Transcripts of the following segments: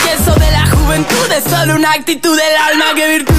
eso de la juventud es solo una actitud del alma que virtud.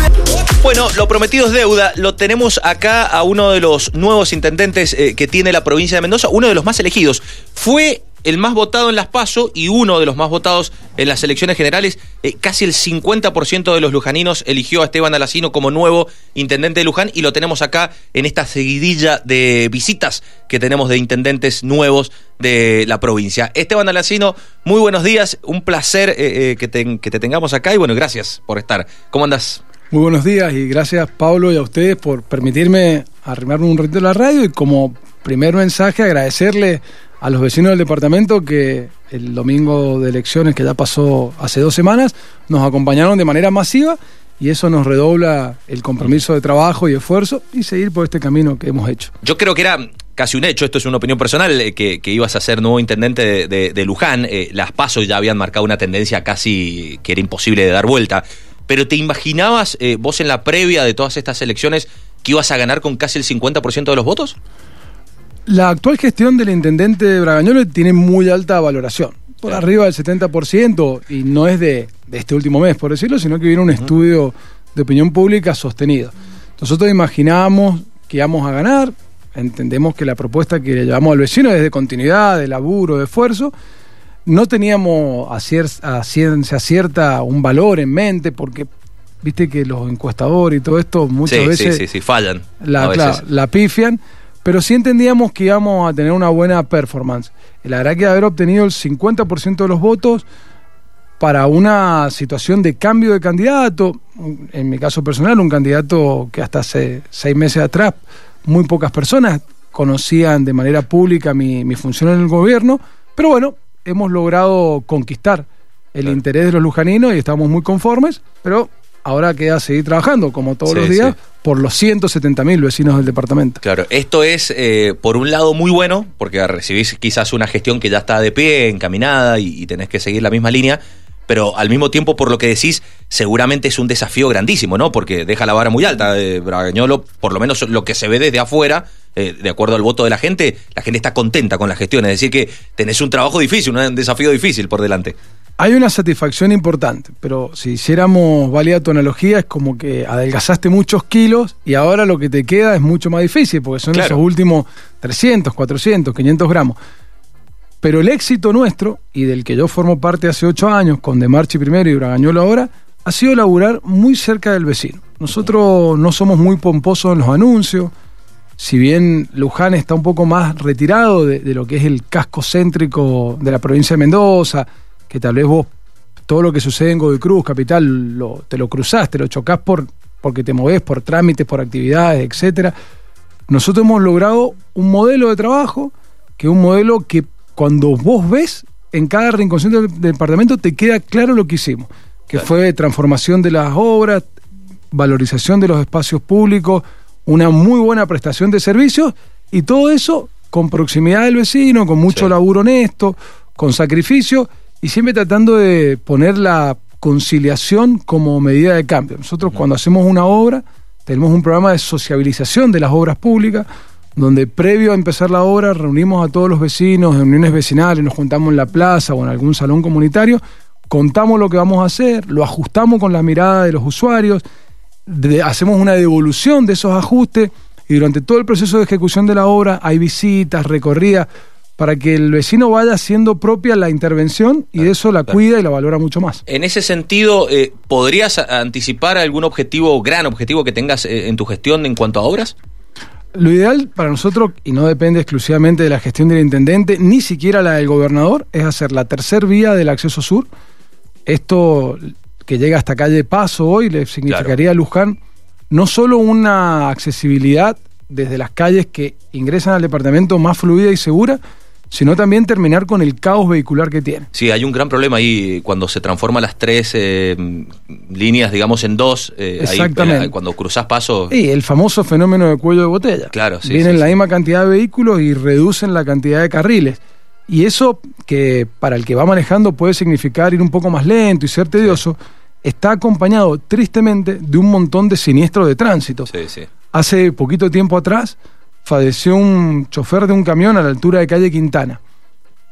Bueno, lo prometido es deuda. Lo tenemos acá a uno de los nuevos intendentes eh, que tiene la provincia de Mendoza, uno de los más elegidos. Fue el más votado en las PASO y uno de los más votados en las elecciones generales. Eh, casi el 50% de los lujaninos eligió a Esteban Alacino como nuevo intendente de Luján y lo tenemos acá en esta seguidilla de visitas que tenemos de intendentes nuevos de la provincia. Esteban Alacino, muy buenos días, un placer eh, eh, que, te, tengamos acá y bueno, gracias por estar. ¿Cómo andas? Muy buenos días y gracias Pablo y a ustedes por permitirme arrimarme un ratito a la radio y como primer mensaje agradecerle a los vecinos del departamento que el domingo de elecciones que ya pasó hace dos semanas nos acompañaron de manera masiva y eso nos redobla el compromiso de trabajo y esfuerzo y seguir por este camino que hemos hecho. Yo creo que era casi un hecho, esto es una opinión personal, eh, que, ibas a ser nuevo intendente de, Luján. Eh, las pasos ya habían marcado una tendencia casi que era imposible de dar vuelta. Pero ¿te imaginabas eh, vos en la previa de todas estas elecciones que ibas a ganar con casi el 50% de los votos? La actual gestión del intendente de Bragañolo tiene muy alta valoración, por arriba del 70%, y no es de, este último mes, por decirlo, sino que viene un estudio de opinión pública sostenido. Nosotros imaginábamos que íbamos a ganar, entendemos que la propuesta que le llevamos al vecino es de continuidad, de laburo, de esfuerzo. No teníamos a, ciencia cierta un valor en mente, porque viste que los encuestadores y todo esto muchas veces sí, sí, fallan. La, la pifian pero sí entendíamos que íbamos a tener una buena performance. La verdad que haber obtenido el 50% de los votos para una situación de cambio de candidato, en mi caso personal, un candidato que hasta hace seis meses atrás muy pocas personas conocían de manera pública mi, función en el gobierno, pero bueno, hemos logrado conquistar el interés de los lujaninos y estamos muy conformes, pero ahora queda seguir trabajando, como todos los días, por los 170 mil vecinos del departamento. Claro, esto es, eh, por un lado, muy bueno, porque recibís quizás una gestión que ya está de pie, encaminada, y, tenés que seguir la misma línea, pero al mismo tiempo, por lo que decís, seguramente es un desafío grandísimo, ¿no? Porque deja la vara muy alta. de Bragañolo, por lo menos lo que se ve desde afuera, eh, de acuerdo al voto de la gente, la gente está contenta con la gestión. Es decir, que tenés un trabajo difícil, un desafío difícil por delante. Hay una satisfacción importante, pero si hiciéramos válida tu analogía, es como que adelgazaste muchos kilos y ahora lo que te queda es mucho más difícil, porque son esos últimos 300, 400, 500 gramos. Pero el éxito nuestro, y del que yo formo parte hace ocho años, con De Marchi primero y Bragañolo ahora, ha sido laburar muy cerca del vecino. Nosotros no somos muy pomposos en los anuncios, si bien Luján está un poco más retirado de, lo que es el casco céntrico de la provincia de Mendoza, que tal vez vos todo lo que sucede en Godoy Cruz, capital, te lo cruzás, te lo chocás por, porque te movés por trámites, por actividades, etcétera. Nosotros hemos logrado un modelo de trabajo que es un modelo que cuando vos ves en cada rincón del departamento te queda claro lo que hicimos, que fue transformación de las obras, valorización de los espacios públicos, una muy buena prestación de servicios y todo eso con proximidad del vecino, con mucho laburo honesto, con sacrificio y siempre tratando de poner la conciliación como medida de cambio. Nosotros cuando hacemos una obra tenemos un programa de sociabilización de las obras públicas, donde previo a empezar la obra reunimos a todos los vecinos en uniones vecinales, nos juntamos en la plaza o en algún salón comunitario, contamos lo que vamos a hacer, lo ajustamos con la mirada de los usuarios, hacemos una devolución de esos ajustes y durante todo el proceso de ejecución de la obra hay visitas, recorridas, para que el vecino vaya haciendo propia la intervención y eso la cuida y la valora mucho más. En ese sentido, eh, ¿podrías anticipar algún objetivo, gran objetivo que tengas eh, en tu gestión en cuanto a obras? Lo ideal para nosotros, y no depende exclusivamente de la gestión del intendente, ni siquiera la del gobernador, es hacer la tercer vía del acceso sur. Esto que llega hasta calle Paso hoy le significaría a Luján no solo una accesibilidad desde las calles que ingresan al departamento más fluida y segura, sino también terminar con el caos vehicular que tiene. Sí, hay un gran problema ahí cuando se transforman las tres eh, líneas, digamos, en dos. Eh, Exactamente. cuando cruzas pasos. Sí, el famoso fenómeno de cuello de botella. Claro, sí. Vienen la misma cantidad de vehículos y reducen la cantidad de carriles. Y eso, que para el que va manejando puede significar ir un poco más lento y ser tedioso, está acompañado tristemente de un montón de siniestros de tránsito. Sí, sí. Hace poquito tiempo atrás falleció un chofer de un camión a la altura de calle Quintana,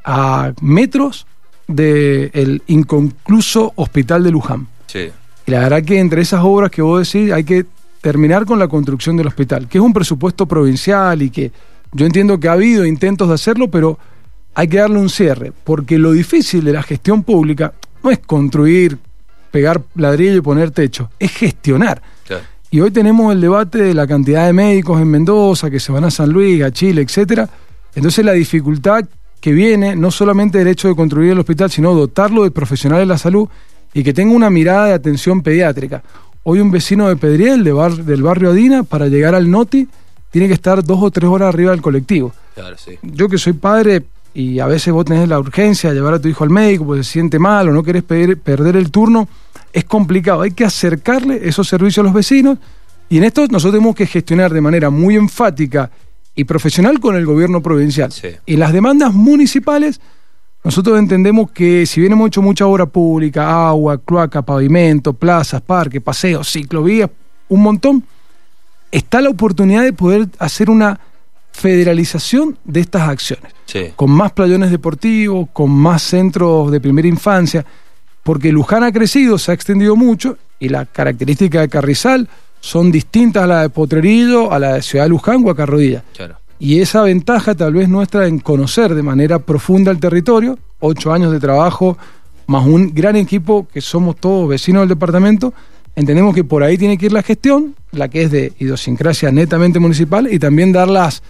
a metros del inconcluso Hospital de Luján. Sí. Y la verdad que entre esas obras que vos decís hay que terminar con la construcción del hospital, que es un presupuesto provincial y que yo entiendo que ha habido intentos de hacerlo, pero hay que darle un cierre, porque lo difícil de la gestión pública no es construir, pegar ladrillo y poner techo, es gestionar. Y hoy tenemos el debate de la cantidad de médicos en Mendoza que se van a San Luis, a Chile, etcétera. Entonces la dificultad que viene no solamente del hecho de construir el hospital, sino dotarlo de profesionales de la salud y que tenga una mirada de atención pediátrica. Hoy un vecino de Pedriel, de del barrio Adina, para llegar al NOTI, tiene que estar dos o tres horas arriba del colectivo. Yo que soy padre y a veces vos tenés la urgencia de llevar a tu hijo al médico porque se siente mal o no querés perder el turno, es complicado. Hay que acercarle esos servicios a los vecinos y en esto nosotros tenemos que gestionar de manera muy enfática y profesional con el gobierno provincial. Y las demandas municipales, nosotros entendemos que si bien hemos hecho mucha obra pública, agua, cloaca, pavimento, plazas, parques, paseos, ciclovías, un montón, está la oportunidad de poder hacer una federalización de estas acciones. Con más playones deportivos, con más centros de primera infancia, porque Luján ha crecido, se ha extendido mucho y las características de Carrizal son distintas a la de Potrerillo, a la de Ciudad de Luján o a Carrodilla. Y esa ventaja tal vez nuestra en conocer de manera profunda el territorio, ocho años de trabajo, más un gran equipo que somos todos vecinos del departamento, entendemos que por ahí tiene que ir la gestión, la que es de idiosincrasia netamente municipal, y también dar las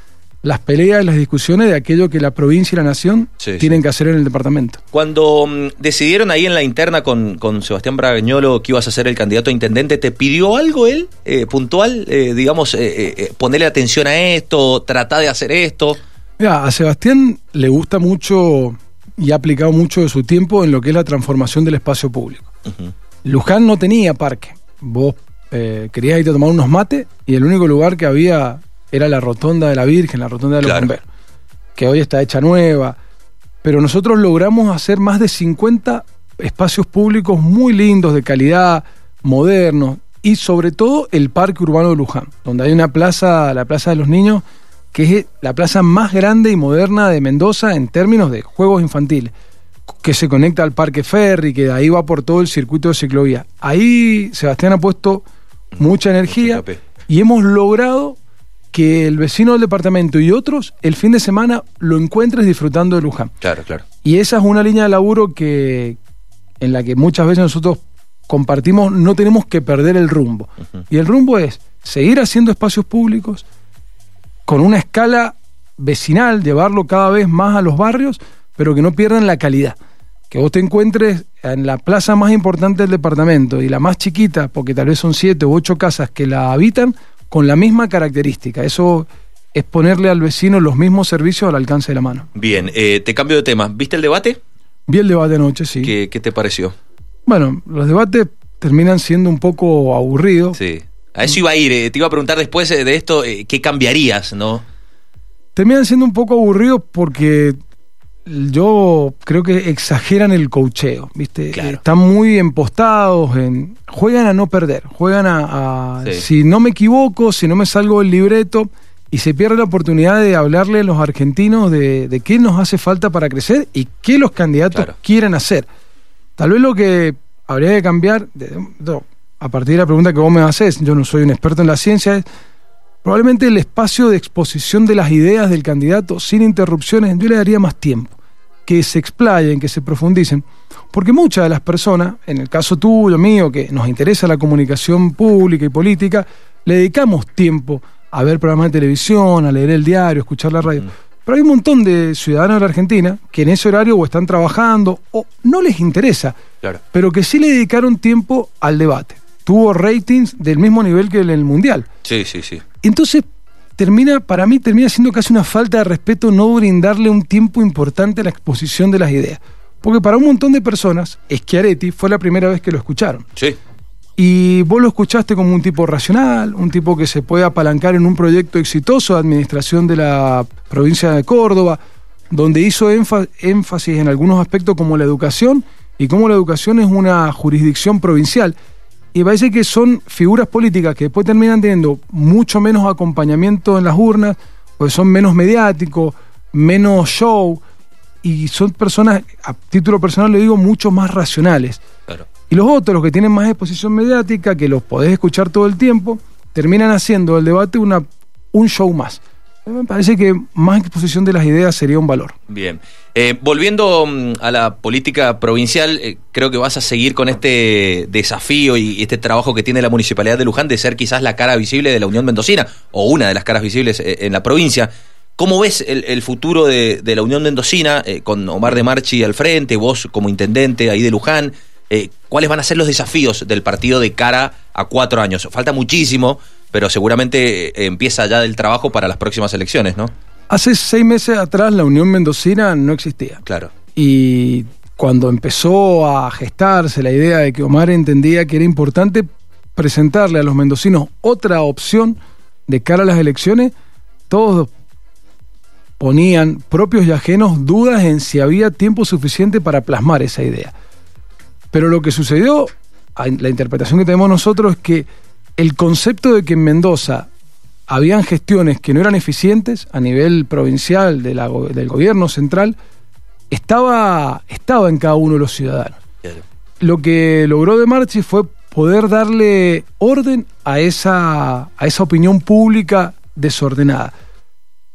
las peleas y las discusiones de aquello que la provincia y la nación tienen que hacer en el departamento. Cuando mm, decidieron ahí en la interna con, con, Sebastián Bragañolo que ibas a ser el candidato a intendente, ¿te pidió algo él eh, puntual? Eh, digamos, eh, ponerle atención a esto, tratar de hacer esto. Mira, a Sebastián le gusta mucho y ha aplicado mucho de su tiempo en lo que es la transformación del espacio público. Luján no tenía parque. Vos querías irte a tomar unos mates y el único lugar que había era la rotonda de la Virgen, la rotonda de los bomberos, que hoy está hecha nueva. Pero nosotros logramos hacer más de 50 espacios públicos muy lindos, de calidad, modernos, y sobre todo el Parque Urbano de Luján, donde hay una plaza, la Plaza de los Niños, que es la plaza más grande y moderna de Mendoza en términos de juegos infantiles, que se conecta al Parque Ferry, que de ahí va por todo el circuito de ciclovía. Ahí Sebastián ha puesto mucha energía y hemos logrado que el vecino del departamento y otros el fin de semana lo encuentres disfrutando de Luján. Claro, claro. Y esa es una línea de laburo que en la que muchas veces nosotros compartimos, no tenemos que perder el rumbo. Y el rumbo es seguir haciendo espacios públicos con una escala vecinal, llevarlo cada vez más a los barrios, pero que no pierdan la calidad. Que vos te encuentres en la plaza más importante del departamento y la más chiquita, porque tal vez son siete u ocho casas que la habitan, con la misma característica. Eso es ponerle al vecino los mismos servicios al alcance de la mano. Bien, eh, te cambio de tema. ¿Viste el debate? Vi el debate anoche, sí. ¿Qué, te pareció? Bueno, los debates terminan siendo un poco aburridos. Sí. A eso iba a ir. Eh, te iba a preguntar después eh, de esto, ¿qué cambiarías, no? Terminan siendo un poco aburridos porque yo creo que exageran el cocheo, ¿viste? Están muy empostados, en, juegan a no perder, juegan a, si no me equivoco, si no me salgo del libreto, y se pierde la oportunidad de hablarle a los argentinos de, qué nos hace falta para crecer y qué los candidatos quieren hacer. Tal vez lo que habría que cambiar, a partir de la pregunta que vos me haces, yo no soy un experto en la ciencia, es Probablemente el espacio de exposición de las ideas del candidato sin interrupciones yo le daría más tiempo, que se explayen, que se profundicen, porque muchas de las personas, en el caso tuyo, mío, que nos interesa la comunicación pública y política, le dedicamos tiempo a ver programas de televisión, a leer el diario, a escuchar la radio. Pero hay un montón de ciudadanos de la Argentina que en ese horario o están trabajando o no les interesa, pero que sí le dedicaron tiempo al debate. Tuvo ratings del mismo nivel que en el Mundial. Sí, sí, sí. Entonces, termina, para mí termina siendo casi una falta de respeto no brindarle un tiempo importante a la exposición de las ideas. Porque para un montón de personas, Schiaretti fue la primera vez que lo escucharon. Sí. Y vos lo escuchaste como un tipo racional, un tipo que se puede apalancar en un proyecto exitoso de administración de la provincia de Córdoba, donde hizo énfasis en algunos aspectos como la educación y cómo la educación es una jurisdicción provincial y parece que son figuras políticas que después terminan teniendo mucho menos acompañamiento en las urnas, pues son menos mediáticos, menos show, y son personas, a título personal le digo, mucho más racionales. Y los otros, los que tienen más exposición mediática, que los podés escuchar todo el tiempo, terminan haciendo el debate una, un show más. Me parece que más exposición de las ideas sería un valor. Bien. Eh, volviendo mm, a la política provincial, eh, creo que vas a seguir con este desafío y este trabajo que tiene la Municipalidad de Luján de ser quizás la cara visible de la Unión Mendocina, o una de las caras visibles eh, en la provincia. ¿Cómo ves el, futuro de, la Unión Mendocina con Omar de Marchi al frente, vos como intendente ahí de Luján? ¿Cuáles van a ser los desafíos del partido de cara a cuatro años? Falta muchísimo, pero seguramente eh, empieza ya el trabajo para las próximas elecciones, ¿no? Hace seis meses atrás la Unión Mendocina no existía. Claro. Y cuando empezó a gestarse la idea de que Omar entendía que era importante presentarle a los mendocinos otra opción de cara a las elecciones, todos ponían, propios y ajenos, dudas en si había tiempo suficiente para plasmar esa idea. Pero lo que sucedió, la interpretación que tenemos nosotros es que el concepto de que en Mendoza habían gestiones que no eran eficientes a nivel provincial del gobierno central, estaba, estaba en cada uno de los ciudadanos. Lo que logró De Marchi fue poder darle orden a esa, a esa opinión pública desordenada.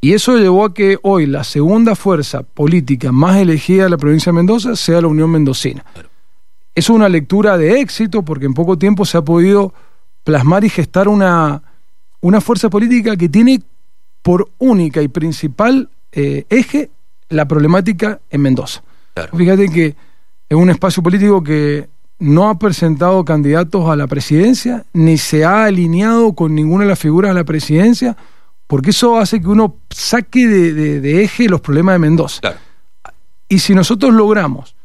Y eso llevó a que hoy la segunda fuerza política más elegida de la provincia de Mendoza sea la Unión Mendocina. Es una lectura de éxito porque en poco tiempo se ha podido plasmar y gestar una, una fuerza política que tiene por única y principal eh, eje la problemática en Mendoza. Fíjate que es un espacio político que no ha presentado candidatos a la presidencia, ni se ha alineado con ninguna de las figuras a la presidencia, porque eso hace que uno saque de, eje los problemas de Mendoza. Y si nosotros logramos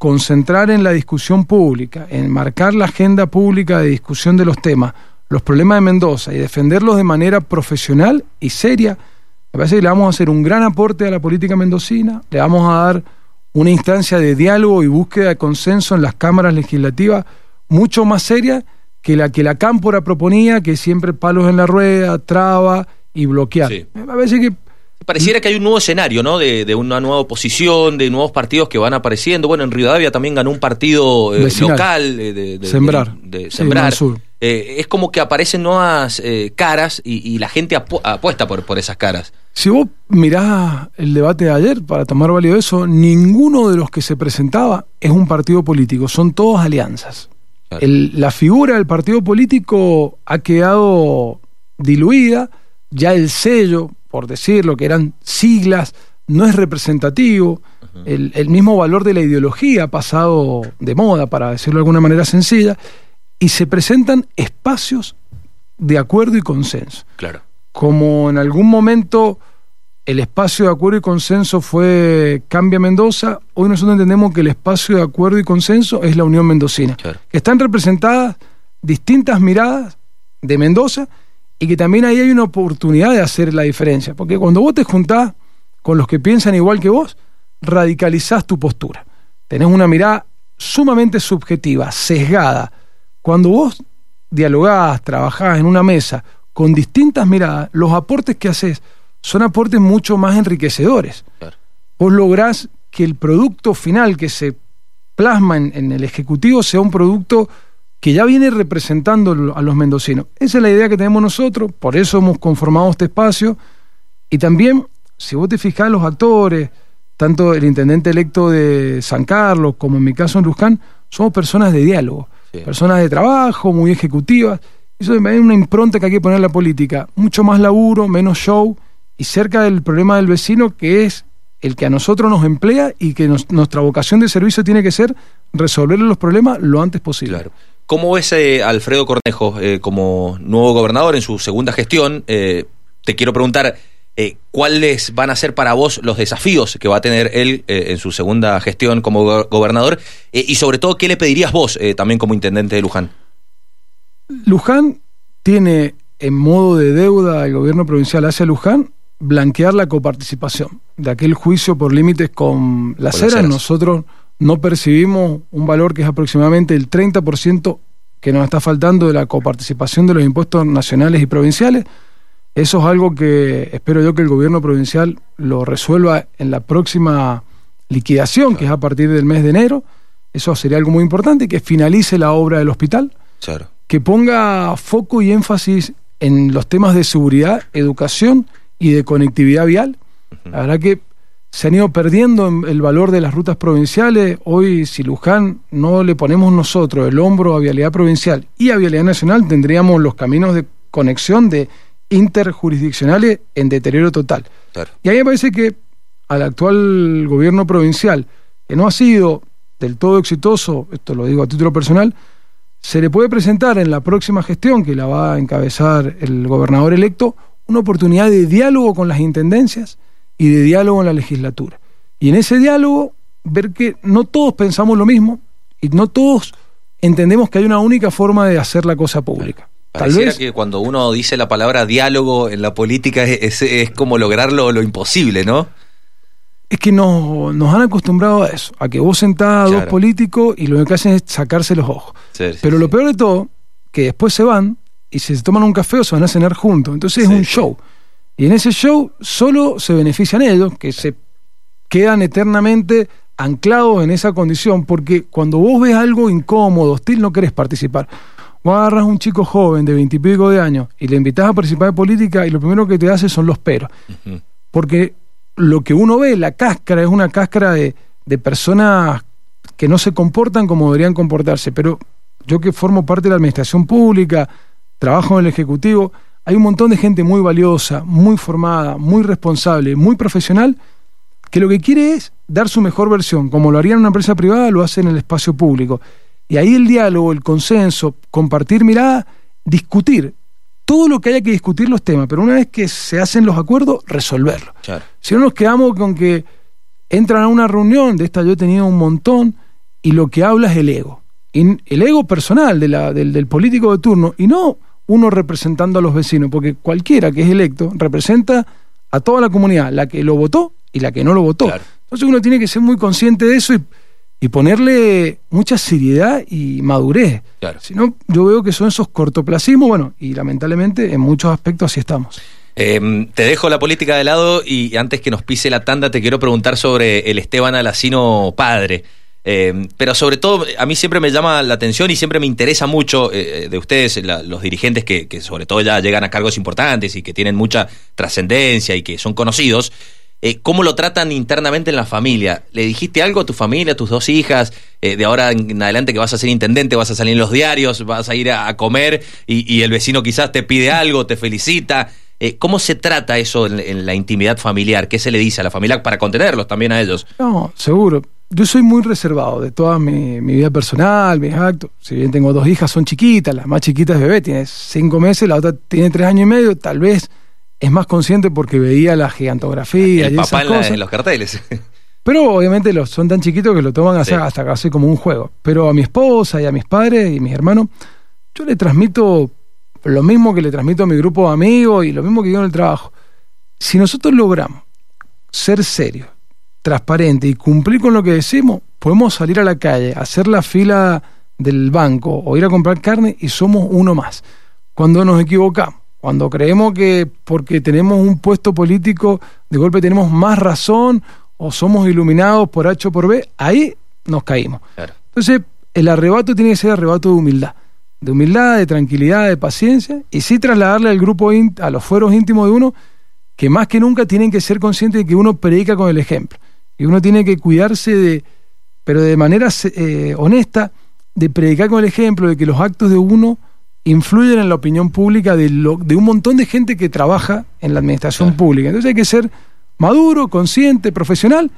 concentrar en la discusión pública, en marcar la agenda pública de discusión de los temas, los problemas de Mendoza y defenderlos de manera profesional y seria, me parece que le vamos a hacer un gran aporte a la política mendocina, le vamos a dar una instancia de diálogo y búsqueda de consenso en las cámaras legislativas mucho más seria que la que la Cámpora proponía, que siempre palos en la rueda, traba y bloquear. Me parece que Pareciera que hay un nuevo escenario, ¿no? De, una nueva oposición, de nuevos partidos que van apareciendo. Bueno, en Rivadavia también ganó un partido eh, local de, Sembrar. De, Sembrar. Eh, es como que aparecen nuevas eh, caras y, la gente apuesta por, por esas caras. Si vos mirás el debate de ayer, para tomar válido eso, ninguno de los que se presentaba es un partido político, son todos alianzas. la figura del partido político ha quedado diluida, ya el sello, por decirlo, que eran siglas, no es representativo. el, mismo valor de la ideología ha pasado de moda, para decirlo de alguna manera sencilla, y se presentan espacios de acuerdo y consenso. Claro. Como en algún momento el espacio de acuerdo y consenso fue Cambia Mendoza, hoy nosotros entendemos que el espacio de acuerdo y consenso es la Unión Mendocina. están representadas distintas miradas de Mendoza y que también ahí hay una oportunidad de hacer la diferencia, porque cuando vos te juntás con los que piensan igual que vos, radicalizás tu postura. Tenés una mirada sumamente subjetiva, sesgada. Cuando vos dialogás, trabajás en una mesa con distintas miradas, los aportes que haces son aportes mucho más enriquecedores. Vos lográs que el producto final que se plasma en el Ejecutivo sea un producto que ya viene representando a los mendocinos. Esa es la idea que tenemos nosotros, por eso hemos conformado este espacio. Y también, si vos te fijás, los actores, tanto el intendente electo de San Carlos como en mi caso en Luján, somos personas de diálogo, personas de trabajo, muy ejecutivas. Eso es una impronta que hay que poner en la política. Mucho más laburo, menos show y cerca del problema del vecino que es el que a nosotros nos emplea y que nuestra vocación de servicio tiene que ser resolverle los problemas lo antes posible. Claro. ¿Cómo ves eh, Alfredo Cornejo eh, como nuevo gobernador en su segunda gestión? Eh, te quiero preguntar, ¿cuáles van a ser para vos los desafíos que va a tener él en su segunda gestión como gobernador? y sobre todo, ¿qué le pedirías vos también como intendente de Luján? Luján tiene en modo de deuda el gobierno provincial hacia Luján blanquear la coparticipación de aquel juicio por límites con las eras. Nosotros no percibimos un valor que es aproximadamente el 30% que nos está faltando de la coparticipación de los impuestos nacionales y provinciales. Eso es algo que espero yo que el gobierno provincial lo resuelva en la próxima liquidación, que es a partir del mes de enero. Eso sería algo muy importante, que finalice la obra del hospital. Que ponga foco y énfasis en los temas de seguridad, educación y de conectividad vial. La verdad que se han ido perdiendo el valor de las rutas provinciales. Hoy, si Luján no le ponemos nosotros el hombro a vialidad provincial y a vialidad nacional, tendríamos los caminos de conexión de interjurisdiccionales en deterioro total. Y a mí me parece que al actual gobierno provincial, que no ha sido del todo exitoso, esto lo digo a título personal, se le puede presentar en la próxima gestión, que la va a encabezar el gobernador electo, una oportunidad de diálogo con las intendencias y de diálogo en la legislatura. Y en ese diálogo, ver que no todos pensamos lo mismo y no todos entendemos que hay una única forma de hacer la cosa pública. Tal vez que cuando uno dice la palabra diálogo en la política es, es, como lograrlo lo imposible, ¿no? Es que nos, nos han acostumbrado a eso, a que vos sentás a dos políticos y lo que hacen es sacarse los ojos. Pero lo peor de todo, que después se van y se toman un café o se van a cenar juntos. Entonces es un show. Y en ese show solo se benefician ellos, que se quedan eternamente anclados en esa condición, porque cuando vos ves algo incómodo, hostil, no querés participar. Vos agarras a un chico joven de veintipico de años y le invitas a participar en política y lo primero que te hace son los peros. Porque lo que uno ve, la cáscara, es una cáscara de, de personas que no se comportan como deberían comportarse. Pero yo que formo parte de la administración pública, trabajo en el Ejecutivo, hay un montón de gente muy valiosa, muy formada, muy responsable, muy profesional, que lo que quiere es dar su mejor versión. Como lo haría en una empresa privada, lo hace en el espacio público. Y ahí el diálogo, el consenso, compartir mirada, discutir todo lo que haya que discutir los temas, pero una vez que se hacen los acuerdos, resolverlo. Si no nos quedamos con que entran a una reunión, de esta yo he tenido un montón, y lo que habla es el ego. el ego personal de la, del, del político de turno, y no uno representando a los vecinos, porque cualquiera que es electo representa a toda la comunidad, la que lo votó y la que no lo votó. Entonces uno tiene que ser muy consciente de eso y, ponerle mucha seriedad y madurez. Si no, yo veo que son esos cortoplacismos, bueno, y lamentablemente en muchos aspectos así estamos. Em, te dejo la política de lado y antes que nos pise la tanda te quiero preguntar sobre el Esteban Alacino padre. Eh, pero sobre todo, a mí siempre me llama la atención y siempre me interesa mucho eh, de ustedes, los dirigentes que, sobre todo ya llegan a cargos importantes y que tienen mucha trascendencia y que son conocidos, eh, ¿cómo lo tratan internamente en la familia? ¿Le dijiste algo a tu familia, a tus dos hijas, de ahora en adelante que vas a ser intendente, vas a salir en los diarios, vas a ir a, comer y, el vecino quizás te pide algo, te felicita? ¿Cómo se trata eso en la intimidad familiar? ¿Qué se le dice a la familia para contenerlos también a ellos? No, seguro yo soy muy reservado de toda mi, vida personal, mis actos. Si bien tengo dos hijas, son chiquitas, la más chiquita es bebé, tiene cinco meses, la otra tiene tres años y medio, tal vez es más consciente porque veía la gigantografía El y papá en, los carteles. Pero obviamente los, son tan chiquitos que lo toman hasta casi como un juego. Pero a mi esposa y a mis padres y mis hermanos, yo le transmito lo mismo que le transmito a mi grupo de amigos y lo mismo que yo en el trabajo. Si nosotros logramos ser serios, transparente y cumplir con lo que decimos, podemos salir a la calle, hacer la fila del banco o ir a comprar carne y somos uno más. Cuando nos equivocamos, cuando creemos que porque tenemos un puesto político de golpe tenemos más razón o somos iluminados por H o por B, ahí nos caímos. Entonces, el arrebato tiene que ser arrebato de humildad. De humildad, de tranquilidad, de paciencia, y sí trasladarle al grupo, a los fueros íntimos de uno, que más que nunca tienen que ser conscientes de que uno predica con el ejemplo. Y uno tiene que cuidarse de, pero de manera eh, honesta, de predicar con el ejemplo de que los actos de uno influyen en la opinión pública de, de un montón de gente que trabaja en la administración pública. Entonces hay que ser maduro, consciente, profesional.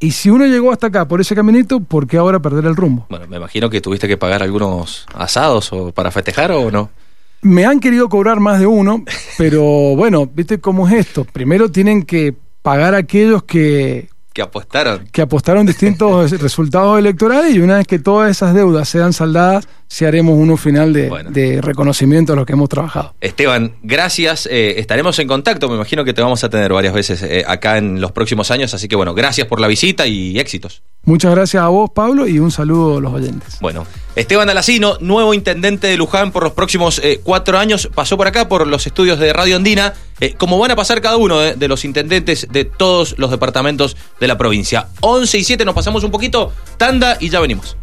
Y si uno llegó hasta acá por ese caminito, ¿por qué ahora perder el rumbo? Bueno, me imagino que tuviste que pagar algunos asados o para festejar o no. Me han querido cobrar más de uno, pero bueno, ¿viste cómo es esto? Primero tienen que pagar a aquellos que que apostaron. Que apostaron distintos resultados electorales y una vez que todas esas deudas sean saldadas, si haremos uno final de, reconocimiento a lo que hemos trabajado. Esteban, gracias. Eh, estaremos en contacto. Me imagino que te vamos a tener varias veces eh, acá en los próximos años. Así que bueno, gracias por la visita y éxitos. Muchas gracias a vos, Pablo, y un saludo a los oyentes. Bueno, Esteban Alacino, nuevo intendente de Luján por los próximos eh, cuatro años, pasó por acá por los estudios de Radio Andina, como van a pasar cada uno de los intendentes de todos los departamentos de la provincia. 11 y 7 nos pasamos un poquito, tanda y ya venimos.